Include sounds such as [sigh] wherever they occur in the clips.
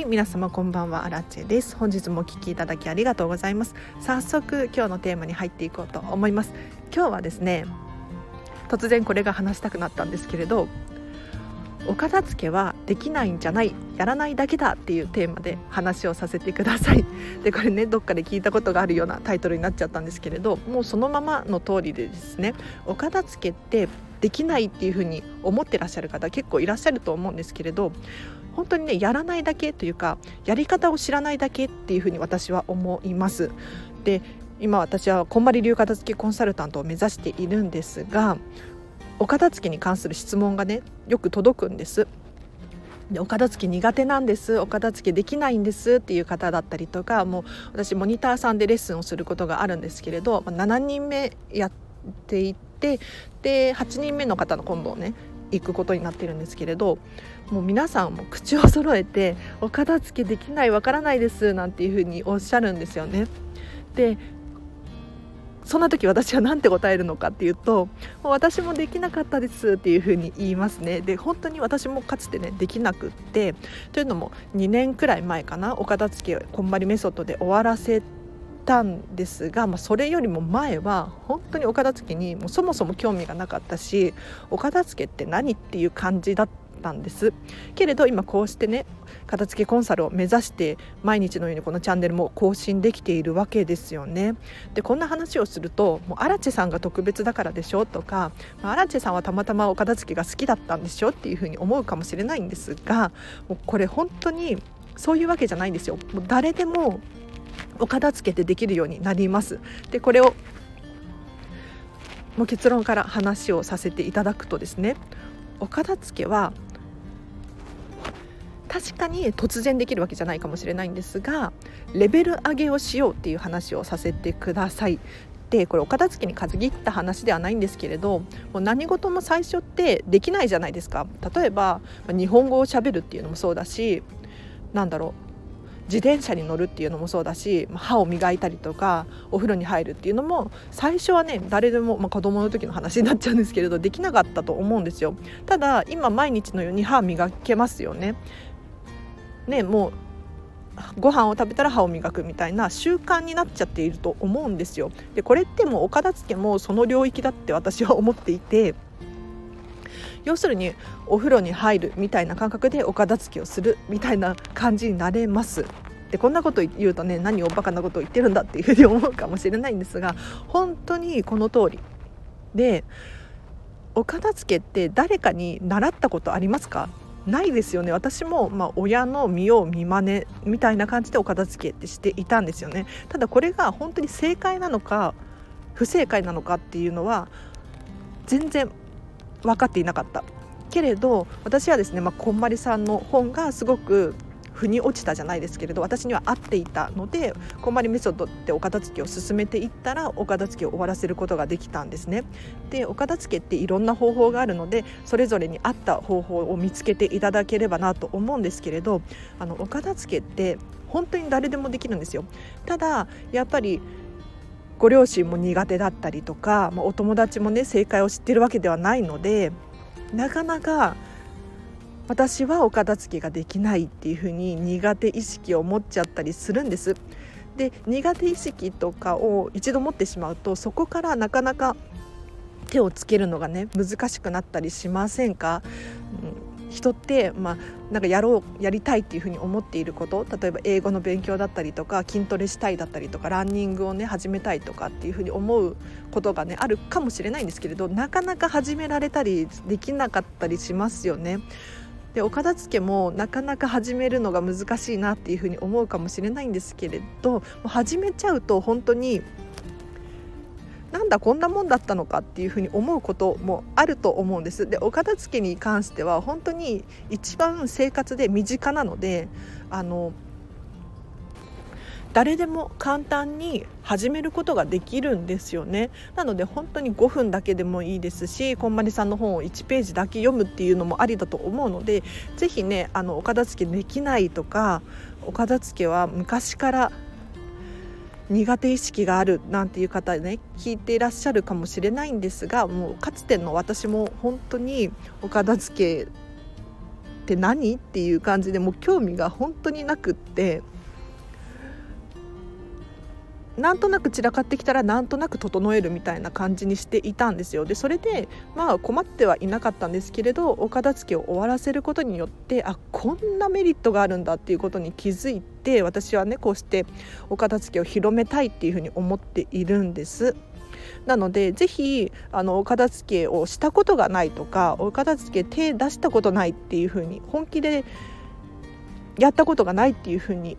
はい皆様こんばんは。アラチェです。本日もお聞きいただきありがとうございます。早速今日のテーマに入っていこうと思います。今日はですね突然これが話したくなったんですけれどお片付けはできないんじゃないやらないだけだっていうテーマで話をさせてください。[laughs] でこれねどっかで聞いたことがあるようなタイトルになっちゃったんですけれどもうそのままの通りでですねお片付けってできないっていうふうに思ってらっしゃる方結構いらっしゃると思うんですけれど本当にねやらないだけというかやり方を知らないだけっていうふうに私は思います。で今私はこんまり流片付けコンサルタントを目指しているんですがお片付けに関する質問がねよく届くんですでお片付け苦手なんですお片付けできないんですっていう方だったりとかもう私モニターさんでレッスンをすることがあるんですけれど7人目やっていてで8人目の方の今度ね行くことになってるんですけれどもう皆さんも口を揃えてお片付けできないわからないですなんていうふうにおっしゃるんですよね。でそんな時私は何て答えるのかっていうともう私もできなかったですっていうふうに言いますねで本当に私もかつてねできなくってというのも2年くらい前かなお片付けをこんまりメソッドで終わらせてたんですが、まあ、それよりも前は本当にお片付けにもうそもそも興味がなかったしお片付けって何っていう感じだったんです。けれど今こうしてね片付けコンサルを目指して毎日のようにこのチャンネルも更新できているわけですよね。でこんな話をするともうアラチェさんが特別だからでしょとかアラチェさんはたまたまお片付けが好きだったんでしょっていうふうに思うかもしれないんですがもうこれ本当にそういうわけじゃないんですよ。もう誰でもお片付けてできるようになります。でこれをもう結論から話をさせていただくとですね。お片付けは確かに突然できるわけじゃないかもしれないんですがレベル上げをしようっていう話をさせてください。でこれお片付けに限った話ではないんですけれどもう何事も最初ってできないじゃないですか。例えば日本語をしゃべるっていうのもそうだしなんだろう。自転車に乗るっていうのもそうだし歯を磨いたりとかお風呂に入るっていうのも最初はね誰でも、まあ、子供の時の話になっちゃうんですけれどできなかったと思うんですよただ今毎日のように歯磨けますよねねもうご飯を食べたら歯を磨くみたいな習慣になっちゃっていると思うんですよ。でこれってもうお片付けもその領域だって私は思っていて要するにお風呂に入るみたいな感覚でお片付けをするみたいな感じになれます。でこんなこと言うとね何をバカなことを言ってるんだっていうふうに思うかもしれないんですが本当にこの通り。でお片付けって誰かに習ったことありますか？ないですよね。私も、まあ、親の見よう見まねみたいな感じでお片付けってしていたんですよね。ただこれが本当に正解なのか不正解なのかっていうのは全然分かっていなかったけれど私はですね、まあ、こんまりさんの本がすごく腑に落ちたじゃないですけれど私には合っていたのでこんまりメソッドってお片付けを進めていったらお片付けを終わらせることができたんですね。でお片付けっていろんな方法があるのでそれぞれに合った方法を見つけていただければなと思うんですけれどあのお片付けって本当に誰でもできるんですよ。ただやっぱりご両親も苦手だったりとか、まあ、お友達もね正解を知ってるわけではないのでなかなか私はお片付けができないっていうふうに苦手意識を持っちゃったりするんです。で苦手意識とかを一度持ってしまうとそこからなかなか手をつけるのがね難しくなったりしませんか、うん、人って、まあ、なんかやろうやりたいっていうふうに思っていること例えば英語の勉強だったりとか筋トレしたいだったりとかランニングをね始めたいとかっていうふうに思うことがねあるかもしれないんですけれどなかなか始められたりできなかったりしますよね。でお片付けもなかなか始めるのが難しいなっていうふうに思うかもしれないんですけれどもう始めちゃうと本当になんだこんなもんだったのかっていうふうに思うこともあると思うんです。でお片付けに関しては本当に一番生活で身近なのであの誰でも簡単に始めることができるんですよね。なので本当に5分だけでもいいですしこんまりさんの本を1ページだけ読むっていうのもありだと思うので是非ねあのお片付けできないとかお片付けは昔から苦手意識があるなんていう方ね聞いていらっしゃるかもしれないんですがもうかつての私も本当にお片付けって何？っていう感じでもう興味が本当になくって。なんとなく散らかってきたらなんとなく整えるみたいな感じにしていたんですよでそれでまあ困ってはいなかったんですけれどお片付けを終わらせることによってあこんなメリットがあるんだっていうことに気づいて私はねこうしてお片付けを広めたいっていうふうに思っているんです。なのでぜひあのお片付けをしたことがないとかお片付け手出したことないっていうふうに本気でやったことがないっていうふうに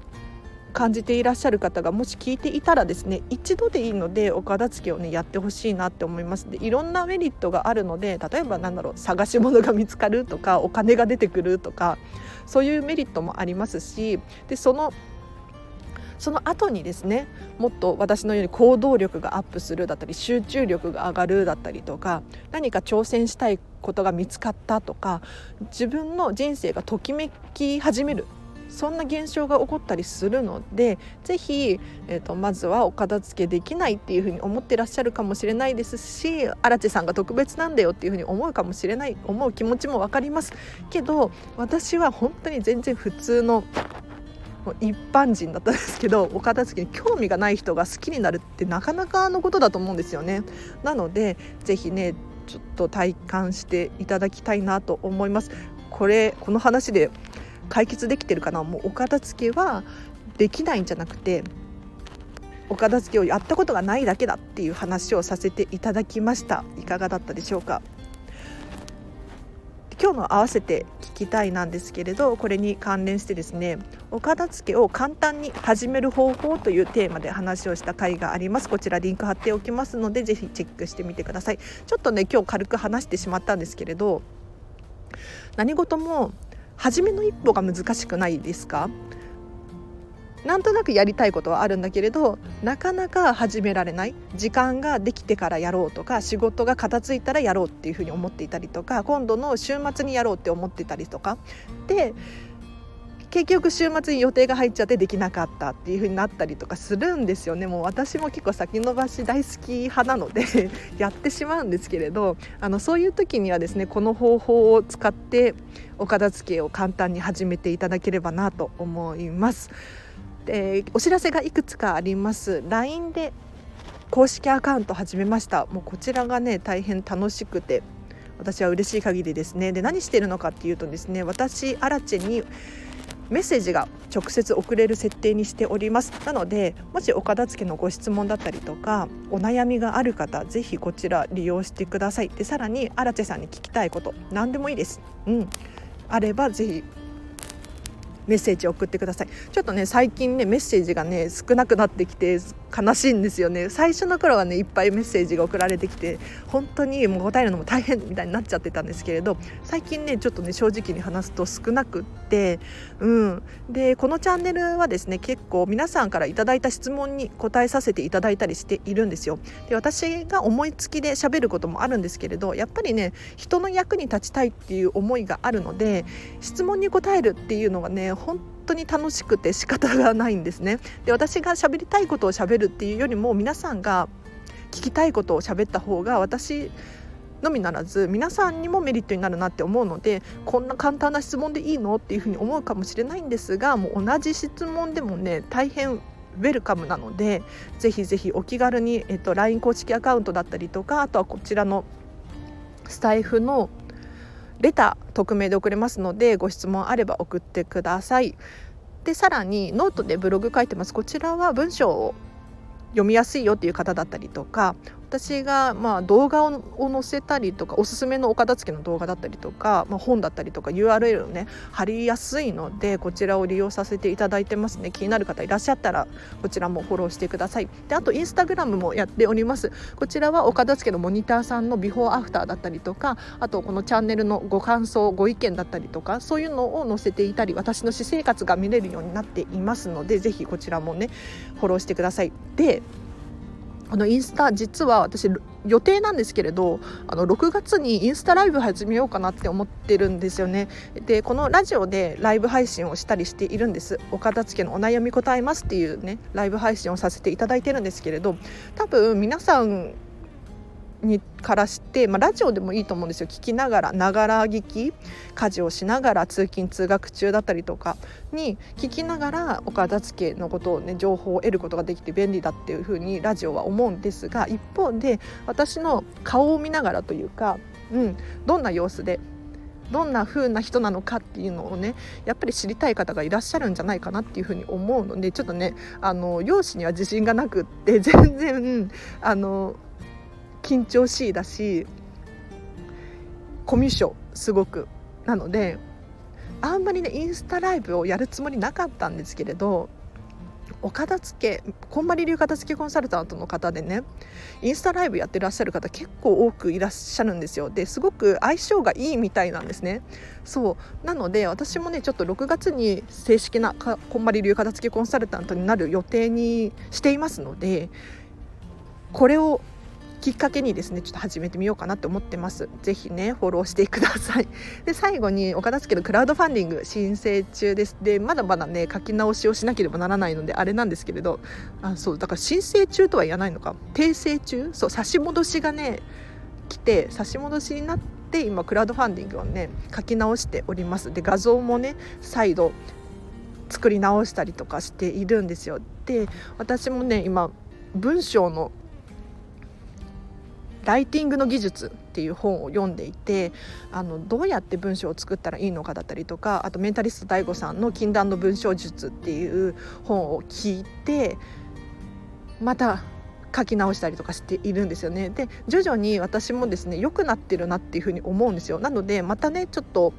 感じていらっしゃる方がもし聞いていたらですね一度でいいのでお片付けをねやってほしいなって思います。でいろんなメリットがあるので例えばなんだろう探し物が見つかるとかお金が出てくるとかそういうメリットもありますしでそのその後にですねもっと私のように行動力がアップするだったり集中力が上がるだったりとか何か挑戦したいことが見つかったとか自分の人生がときめき始めるそんな現象が起こったりするのでぜひ、えーと、まずはお片付けできないっていうふうに思ってらっしゃるかもしれないですし荒地さんが特別なんだよっていうふうに思うかもしれない思う気持ちも分かりますけど私は本当に全然普通の一般人だったんですけどお片付けに興味がない人が好きになるってなかなかのことだと思うんですよね。なのでぜひねちょっと体感していただきたいなと思います。これこの話で解決できてるかな。もうお片付けはできないんじゃなくてお片付けをやったことがないだけだっていう話をさせていただきました。いかがだったでしょうか？今日の合わせて聞きたいなんですけれどこれに関連してですねお片付けを簡単に始める方法というテーマで話をした回があります。こちらリンク貼っておきますのでぜひチェックしてみてください。ちょっとね今日軽く話してしまったんですけれど何事も初めの一歩が難しくないですか？なんとなくやりたいことはあるんだけれどなかなか始められない。時間ができてからやろうとか仕事が片付いたらやろうっていうふうに思っていたりとか今度の週末にやろうって思ってたりとか。で結局週末に予定が入っちゃってできなかったっていう風になったりとかするんですよね。もう私も結構先延ばし大好き派なので [laughs] やってしまうんですけれどあのそういう時にはですねこの方法を使ってお片付けを簡単に始めていただければなと思います。でお知らせがいくつかあります。LINE で公式アカウント始めました。もうこちらがね大変楽しくて私は嬉しい限りですね。で何してるのかっていうとですね私アラチェにメッセージが直接送れる設定にしております。なのでもしお片付けのご質問だったりとかお悩みがある方ぜひこちら利用してください。でさらに荒地さんに聞きたいこと何でもいいです。うん。あればぜひメッセージを送ってください。ちょっとね最近ねメッセージがね少なくなってきて悲しいんですよね。最初の頃はねいっぱいメッセージが送られてきて本当にもう答えるのも大変みたいになっちゃってたんですけれど最近ねちょっとね正直に話すと少なくってうん。でこのチャンネルはですね結構皆さんからいただいた質問に答えさせていただいたりしているんですよ。で私が思いつきで喋ることもあるんですけれどやっぱりね人の役に立ちたいっていう思いがあるので質問に答えるっていうのがね本当に楽しくて仕方がないんですね。で私が喋りたいことを喋るっていうよりも皆さんが聞きたいことを喋った方が私のみならず皆さんにもメリットになるなって思うのでこんな簡単な質問でいいのっていうふうに思うかもしれないんですがもう同じ質問でもね大変ウェルカムなのでぜひぜひお気軽に、えっと、LINE 公式アカウントだったりとかあとはこちらのスタエフのレター匿名で送れますのでご質問あれば送ってください。でさらにノートでブログ書いてますこちらは文章を読みやすいよっていう方だったりとか私がまあ動画を載せたりとかおすすめのお片付けの動画だったりとか、まあ、本だったりとか URL をね貼りやすいのでこちらを利用させていただいてますね。気になる方いらっしゃったらこちらもフォローしてください。であとインスタグラムもやっております。こちらはお片付けのモニターさんのビフォーアフターだったりとかあとこのチャンネルのご感想ご意見だったりとかそういうのを載せていたり私の私生活が見れるようになっていますのでぜひこちらもねフォローしてください。であのインスタ実は私予定なんですけれどあの6月にインスタライブ始めようかなって思ってるんですよね。でこのラジオでライブ配信をしたりしているんです。お片付けのお悩み答えますっていうねライブ配信をさせていただいてるんですけれど多分皆さんにからして、まあ、ラジオでもいいと思うんですよ。聞きながらながら聞き家事をしながら通勤通学中だったりとかに聞きながらお片付けのことをね情報を得ることができて便利だっていうふうにラジオは思うんですが一方で私の顔を見ながらというか、うん、どんな様子でどんな風な人なのかっていうのをねやっぱり知りたい方がいらっしゃるんじゃないかなっていうふうに思うのでちょっとねあの容姿には自信がなくって全然あの緊張しいだしコミュ障すごく。なのであんまりねインスタライブをやるつもりなかったんですけれどお片付けこんまり流片付けコンサルタントの方でねインスタライブやってらっしゃる方結構多くいらっしゃるんですよ。ですごく相性がいいみたいなんですね。そう。なので私もねちょっと6月に正式なこんまり流片付けコンサルタントになる予定にしていますのでこれをきっかけにですねちょっと始めてみようかなと思ってます。ぜひねフォローしてください。[laughs] で最後にお片付けのクラウドファンディング申請中です。でまだまだね書き直しをしなければならないのであれなんですけれど。あそうだから申請中とは言わないのか。訂正中？そう差し戻しがね来て差し戻しになって今クラウドファンディングをね書き直しております。で画像もね再度作り直したりとかしているんですよ。で私もね今文章のライティングの技術っていう本を読んでいてあのどうやって文章を作ったらいいのかだったりとかあとメンタリスト DAIGO さんの「禁断の文章術」っていう本を聞いてまた書き直したりとかしているんですよね。で徐々に私もですね良くなってるなっていうふうに思うんですよ。なのでまたねちょっと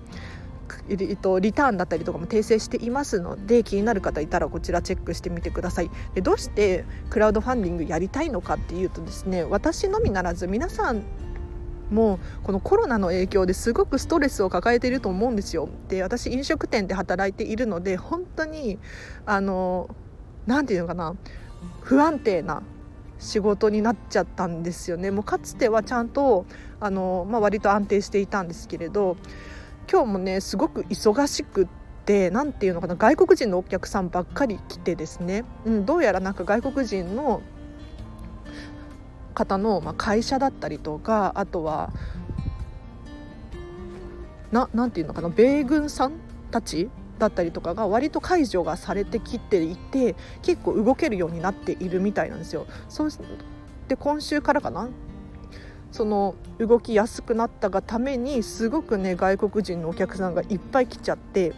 えっと、リターンだったりとかも訂正していますので気になる方いたらこちらチェックしてみてくださいでどうしてクラウドファンディングやりたいのかっていうとですね私のみならず皆さんもこのコロナの影響ですごくストレスを抱えていると思うんですよ。で私飲食店で働いているので本当にあの何て言うのかな不安定な仕事になっちゃったんですよね。もうかつてはちゃんとあの、まあ、割と安定していたんですけれど今日もねすごく忙しくって何て言うのかな外国人のお客さんばっかり来てですね、うん、どうやらなんか外国人の方の、まあ、会社だったりとかあとはななていうのかな米軍さんたちだったりとかが割と解除がされてきていて結構動けるようになっているみたいなんですよ。そうで今週からかなその動きやすくなったがためにすごくね外国人のお客さんがいっぱい来ちゃって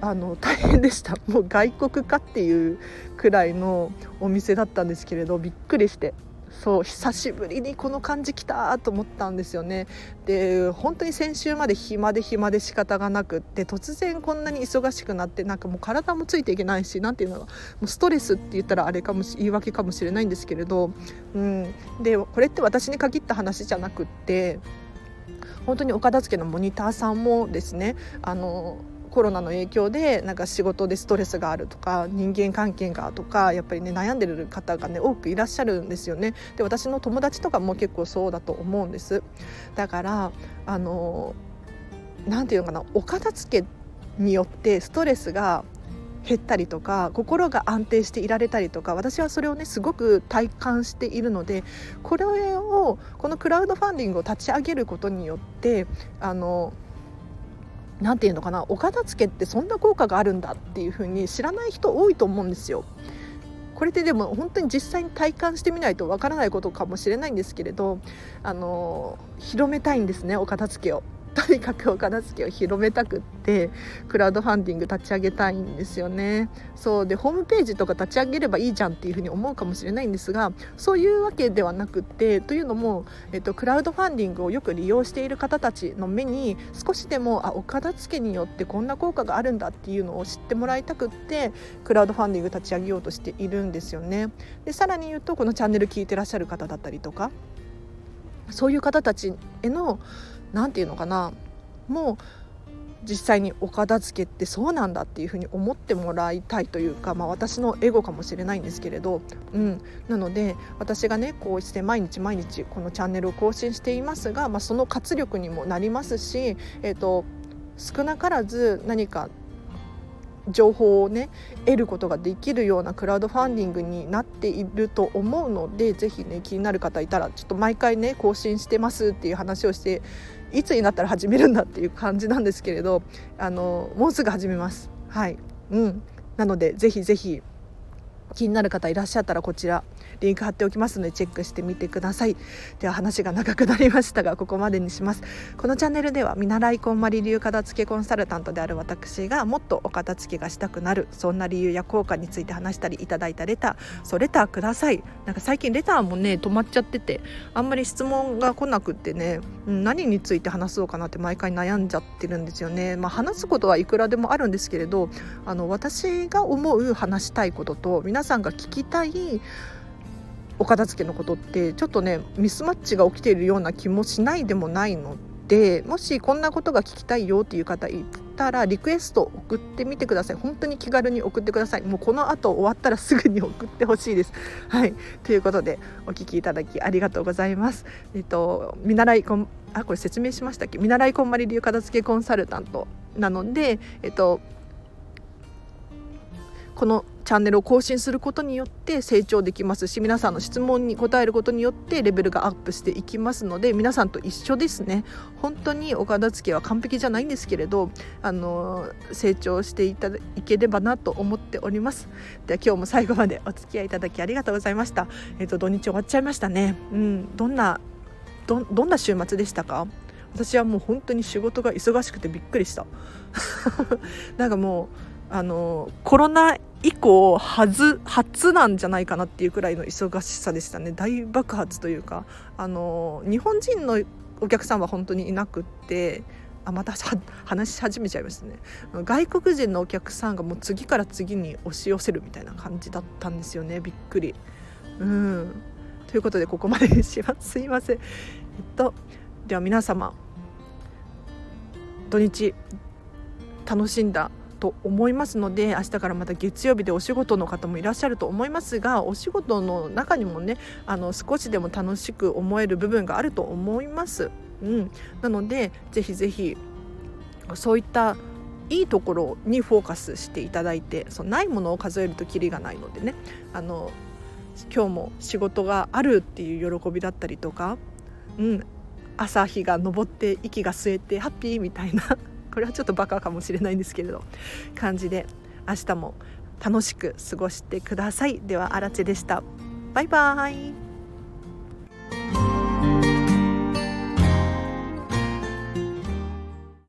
あの大変でした。もう外国かっていうくらいのお店だったんですけれどびっくりして。そう久しぶりにこの感じきたと思ったんですよね。で本当に先週まで暇で暇で仕方がなくって突然こんなに忙しくなってなんかもう体もついていけないし何ていうのもうストレスって言ったらあれかもし言い訳かもしれないんですけれど、うん、でこれって私に限った話じゃなくって本当にお片付けのモニターさんもですねあのコロナの影響でなんか仕事でストレスがあるとか人間関係がとかやっぱりね悩んでる方がね多くいらっしゃるんですよね。で私の友達とかも結構そうだと思うんです。だからあのなんていうのかなお片付けによってストレスが減ったりとか心が安定していられたりとか私はそれをねすごく体感しているのでこれをこのクラウドファンディングを立ち上げることによってあの何て言うのかなお片付けってそんな効果があるんだっていう風に知らない人多いと思うんですよ。これってでも本当に実際に体感してみないとわからないことかもしれないんですけれどあの広めたいんですねお片付けを。とにかくお片付けを広めたくってクラウドファンディング立ち上げたいんですよねそうでホームページとか立ち上げればいいじゃんっていうふうに思うかもしれないんですがそういうわけではなくってというのも、えっと、クラウドファンディングをよく利用している方たちの目に少しでもあお片付けによってこんな効果があるんだっていうのを知ってもらいたくってクラウドファンディング立ち上げようとしているんですよね。でさらに言うとこのチャンネル聞いてらっしゃる方だったりとかそういう方たちへの何て言うのかな。もう実際にお片付けってそうなんだっていうふうに思ってもらいたいというか、まあ、私のエゴかもしれないんですけれど、うん、なので私がねこうして毎日毎日このチャンネルを更新していますが、まあ、その活力にもなりますし、えーと、少なからず何か情報をね得ることができるようなクラウドファンディングになっていると思うのでぜひね気になる方いたらちょっと毎回ね更新してますっていう話をしていつになったら始めるんだっていう感じなんですけれどあのもうすぐ始めます。はい、うん、なのでぜひぜひ気になる方いらっしゃったらこちらリンク貼っておきますのでチェックしてみてください。では話が長くなりましたがここまでにします。このチャンネルでは見習いこんまり流片付けコンサルタントである私がもっとお片付けがしたくなるそんな理由や効果について話したりいただいたレターそうレターください。なんか最近レターもね止まっちゃっててあんまり質問が来なくってね何について話そうかなって毎回悩んじゃってるんですよね。まあ、話すことはいくらでもあるんですけれどあの私が思う話したいことと皆さんが聞きたいお片付けのことってちょっとねミスマッチが起きているような気もしないでもないのでもしこんなことが聞きたいよっていう方いたらリクエスト送ってみてください。本当に気軽に送ってください。もうこの後終わったらすぐに送ってほしいです。[laughs] はい。ということでお聞きいただきありがとうございます。えっと見習いこんあこれ説明しましたっけ？見習いこんまり流片付けコンサルタントなのでえっとこのチャンネルを更新することによって成長できますし皆さんの質問に答えることによってレベルがアップしていきますので皆さんと一緒ですね。本当にお片付けは完璧じゃないんですけれどあの成長していただければなと思っております。では今日も最後までお付き合いいただきありがとうございました。えっ、ー、と土日終わっちゃいましたね。うん。どんなどどんな週末でしたか？私はもう本当に仕事が忙しくてびっくりした。[laughs] なんかもうあのコロナ以降初初なんじゃないかなっていうくらいの忙しさでしたね。大爆発というか。あの日本人のお客さんは本当にいなくって。あまた話し始めちゃいましたね。外国人のお客さんがもう次から次に押し寄せるみたいな感じだったんですよね。びっくり。うん。ということでここまでします。すいません。えっとでは皆様土日楽しんだと思いますので明日からまた月曜日でお仕事の方もいらっしゃると思いますがお仕事の中にもねあの少しでも楽しく思える部分があると思います。うん、なのでぜひぜひそういったいいところにフォーカスしていただいてそうないものを数えるときりがないのでねあの今日も仕事があるっていう喜びだったりとか、うん、朝日が昇って息が吸えてハッピーみたいなこれはちょっとバカかもしれないんですけれど感じで明日も楽しく過ごしてください。ではあらでした。バイバーイ。